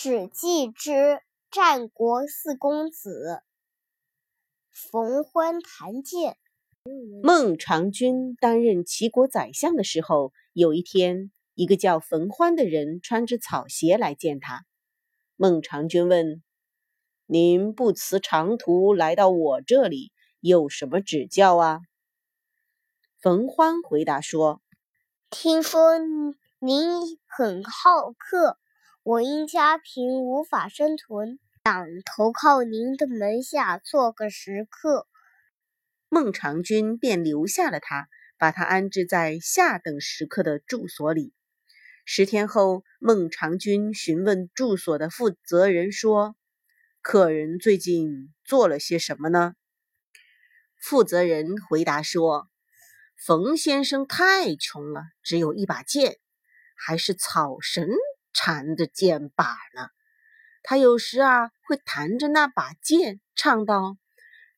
史记之战国四公子，冯欢谈剑。孟尝君担任齐国宰相的时候，有一天，一个叫冯欢的人穿着草鞋来见他。孟尝君问：“您不辞长途来到我这里，有什么指教啊？”冯欢回答说：“听说您很好客。”我因家贫无法生存，想投靠您的门下做个食客。孟尝君便留下了他，把他安置在下等食客的住所里。十天后，孟尝君询问住所的负责人说：“客人最近做了些什么呢？”负责人回答说：“冯先生太穷了，只有一把剑，还是草绳。”缠着剑把呢，他有时啊会弹着那把剑，唱道：“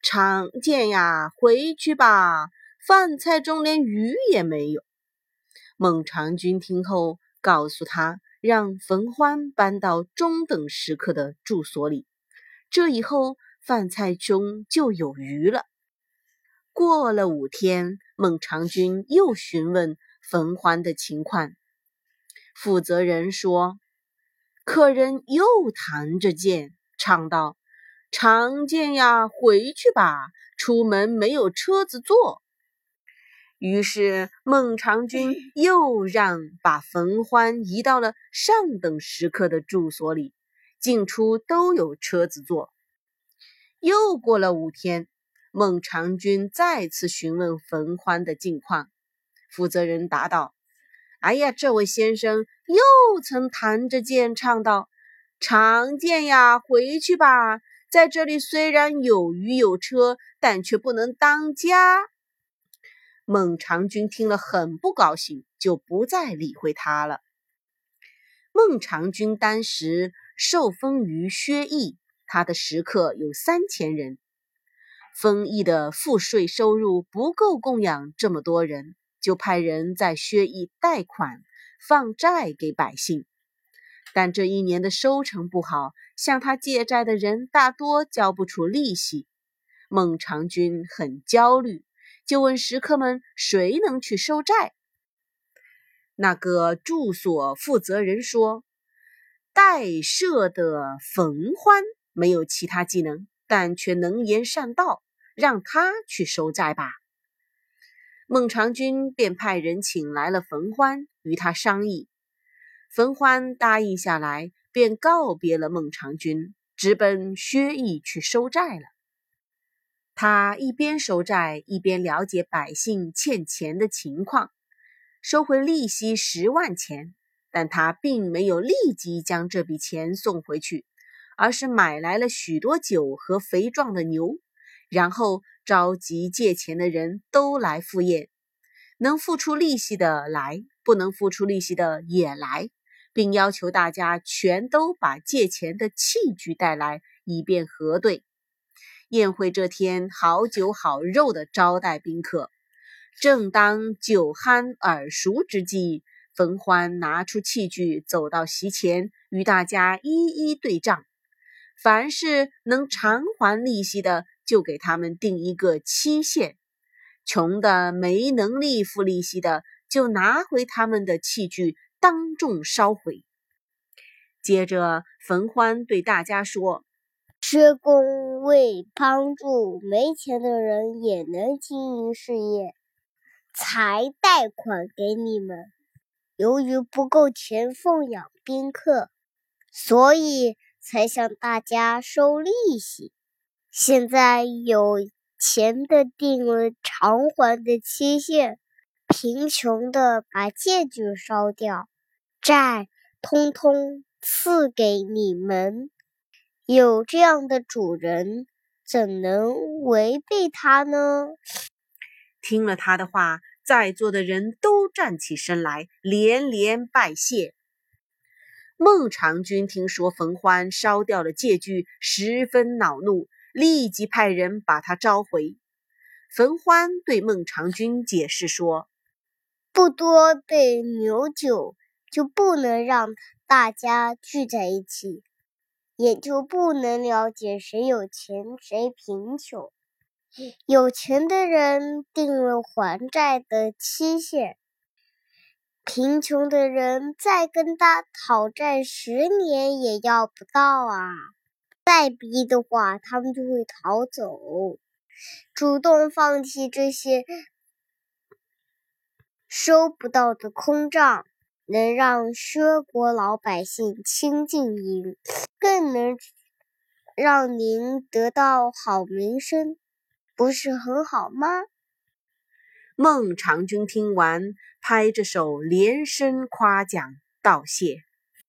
长剑呀，回去吧，饭菜中连鱼也没有。”孟尝君听后，告诉他让冯欢搬到中等食客的住所里，这以后饭菜中就有鱼了。过了五天，孟尝君又询问冯欢的情况。负责人说：“客人又弹着剑，唱道：‘长剑呀，回去吧，出门没有车子坐。’于是孟尝君又让把冯欢移到了上等食客的住所里，进出都有车子坐。又过了五天，孟尝君再次询问冯欢的近况，负责人答道。”哎呀，这位先生又曾弹着剑唱道：“长剑呀，回去吧，在这里虽然有鱼有车，但却不能当家。”孟尝君听了很不高兴，就不再理会他了。孟尝君当时受封于薛邑，他的食客有三千人，封邑的赋税收入不够供养这么多人。就派人在薛邑贷款放债给百姓，但这一年的收成不好，向他借债的人大多交不出利息。孟尝君很焦虑，就问食客们谁能去收债。那个住所负责人说：“代舍的冯欢没有其他技能，但却能言善道，让他去收债吧。”孟尝君便派人请来了冯欢，与他商议。冯欢答应下来，便告别了孟尝君，直奔薛邑去收债了。他一边收债，一边了解百姓欠钱的情况，收回利息十万钱。但他并没有立即将这笔钱送回去，而是买来了许多酒和肥壮的牛，然后。召集借钱的人都来赴宴，能付出利息的来，不能付出利息的也来，并要求大家全都把借钱的器具带来，以便核对。宴会这天，好酒好肉的招待宾客。正当酒酣耳熟之际，冯欢拿出器具，走到席前，与大家一一对账。凡是能偿还利息的。就给他们定一个期限，穷的没能力付利息的，就拿回他们的器具，当众烧毁。接着，冯欢对大家说：“施工为帮助没钱的人也能经营事业，才贷款给你们。由于不够钱奉养宾客，所以才向大家收利息。”现在有钱的定了偿还的期限，贫穷的把借据烧掉，债通通赐给你们。有这样的主人，怎能违背他呢？听了他的话，在座的人都站起身来，连连拜谢。孟尝君听说冯欢烧掉了借据，十分恼怒。立即派人把他召回。冯欢对孟尝君解释说：“不多备牛酒，就不能让大家聚在一起，也就不能了解谁有钱谁贫穷。有钱的人定了还债的期限，贫穷的人再跟他讨债十年也要不到啊！再逼的话，他们就会逃走，主动放弃这些收不到的空账，能让薛国老百姓清静您，更能让您得到好名声。不是很好吗？孟尝君听完，拍着手连声夸奖道谢。